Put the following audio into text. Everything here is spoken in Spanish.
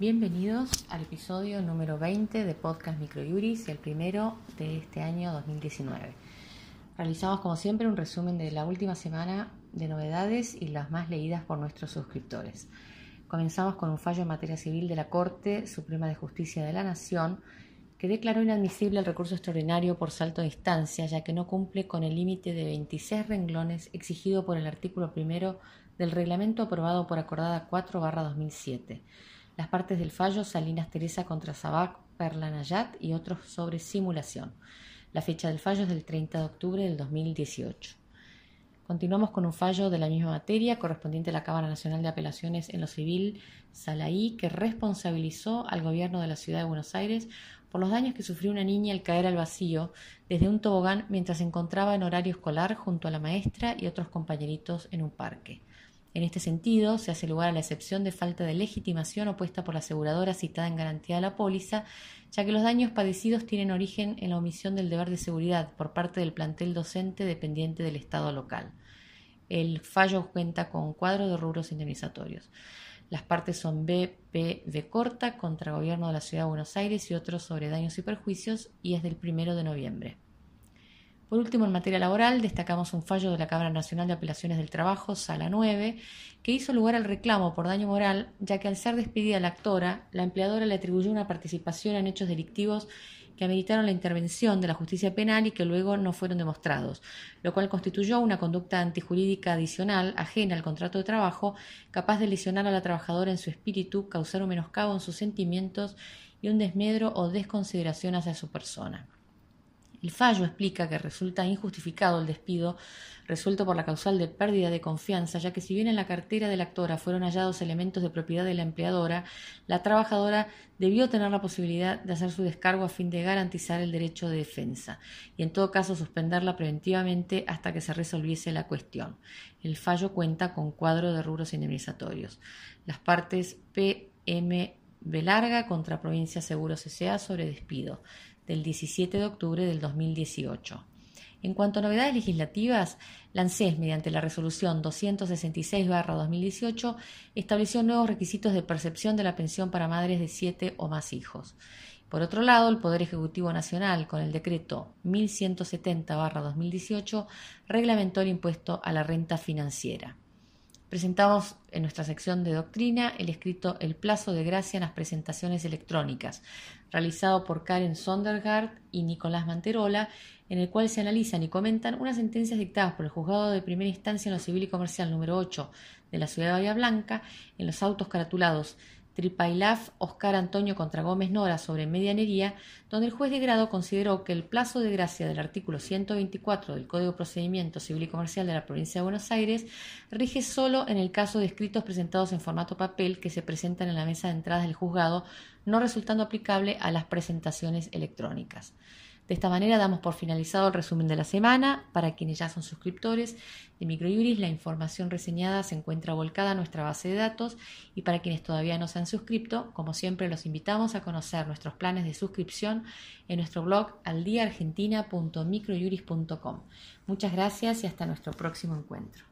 Bienvenidos al episodio número 20 de Podcast Microjuris el primero de este año 2019. Realizamos como siempre un resumen de la última semana de novedades y las más leídas por nuestros suscriptores. Comenzamos con un fallo en materia civil de la Corte Suprema de Justicia de la Nación que declaró inadmisible el recurso extraordinario por salto de instancia, ya que no cumple con el límite de 26 renglones exigido por el artículo primero del reglamento aprobado por acordada 4-2007 las partes del fallo Salinas Teresa contra Sabac, Perla Nayat y otros sobre simulación. La fecha del fallo es del 30 de octubre del 2018. Continuamos con un fallo de la misma materia correspondiente a la Cámara Nacional de Apelaciones en lo Civil, Salaí, que responsabilizó al gobierno de la ciudad de Buenos Aires por los daños que sufrió una niña al caer al vacío desde un tobogán mientras se encontraba en horario escolar junto a la maestra y otros compañeritos en un parque. En este sentido, se hace lugar a la excepción de falta de legitimación opuesta por la aseguradora citada en garantía de la póliza, ya que los daños padecidos tienen origen en la omisión del deber de seguridad por parte del plantel docente dependiente del Estado local. El fallo cuenta con cuadro de rubros indemnizatorios. Las partes son B, P, V corta contra Gobierno de la Ciudad de Buenos Aires y otros sobre daños y perjuicios y es del primero de noviembre. Por último, en materia laboral, destacamos un fallo de la Cámara Nacional de Apelaciones del Trabajo, Sala 9, que hizo lugar al reclamo por daño moral, ya que al ser despedida la actora, la empleadora le atribuyó una participación en hechos delictivos que ameritaron la intervención de la justicia penal y que luego no fueron demostrados, lo cual constituyó una conducta antijurídica adicional, ajena al contrato de trabajo, capaz de lesionar a la trabajadora en su espíritu, causar un menoscabo en sus sentimientos y un desmedro o desconsideración hacia su persona. El fallo explica que resulta injustificado el despido resuelto por la causal de pérdida de confianza, ya que si bien en la cartera de la actora fueron hallados elementos de propiedad de la empleadora, la trabajadora debió tener la posibilidad de hacer su descargo a fin de garantizar el derecho de defensa y en todo caso suspenderla preventivamente hasta que se resolviese la cuestión. El fallo cuenta con cuadro de rubros indemnizatorios. Las partes PMB larga contra Provincia Seguros S.A. sobre despido del 17 de octubre del 2018. En cuanto a novedades legislativas, la ANSES, mediante la resolución 266-2018, estableció nuevos requisitos de percepción de la pensión para madres de siete o más hijos. Por otro lado, el Poder Ejecutivo Nacional, con el decreto 1170-2018, reglamentó el impuesto a la renta financiera. Presentamos en nuestra sección de doctrina el escrito El plazo de gracia en las presentaciones electrónicas, realizado por Karen Sondergaard y Nicolás Manterola, en el cual se analizan y comentan unas sentencias dictadas por el Juzgado de Primera Instancia en lo Civil y Comercial número 8 de la Ciudad de Bahía Blanca en los autos caratulados Tripailaf Oscar Antonio contra Gómez Nora sobre medianería, donde el juez de grado consideró que el plazo de gracia del artículo 124 del Código de Procedimiento Civil y Comercial de la Provincia de Buenos Aires rige solo en el caso de escritos presentados en formato papel que se presentan en la mesa de entradas del juzgado, no resultando aplicable a las presentaciones electrónicas. De esta manera damos por finalizado el resumen de la semana. Para quienes ya son suscriptores de Microjuris, la información reseñada se encuentra volcada en nuestra base de datos y para quienes todavía no se han suscrito, como siempre los invitamos a conocer nuestros planes de suscripción en nuestro blog aldiaargentina.microjuris.com. Muchas gracias y hasta nuestro próximo encuentro.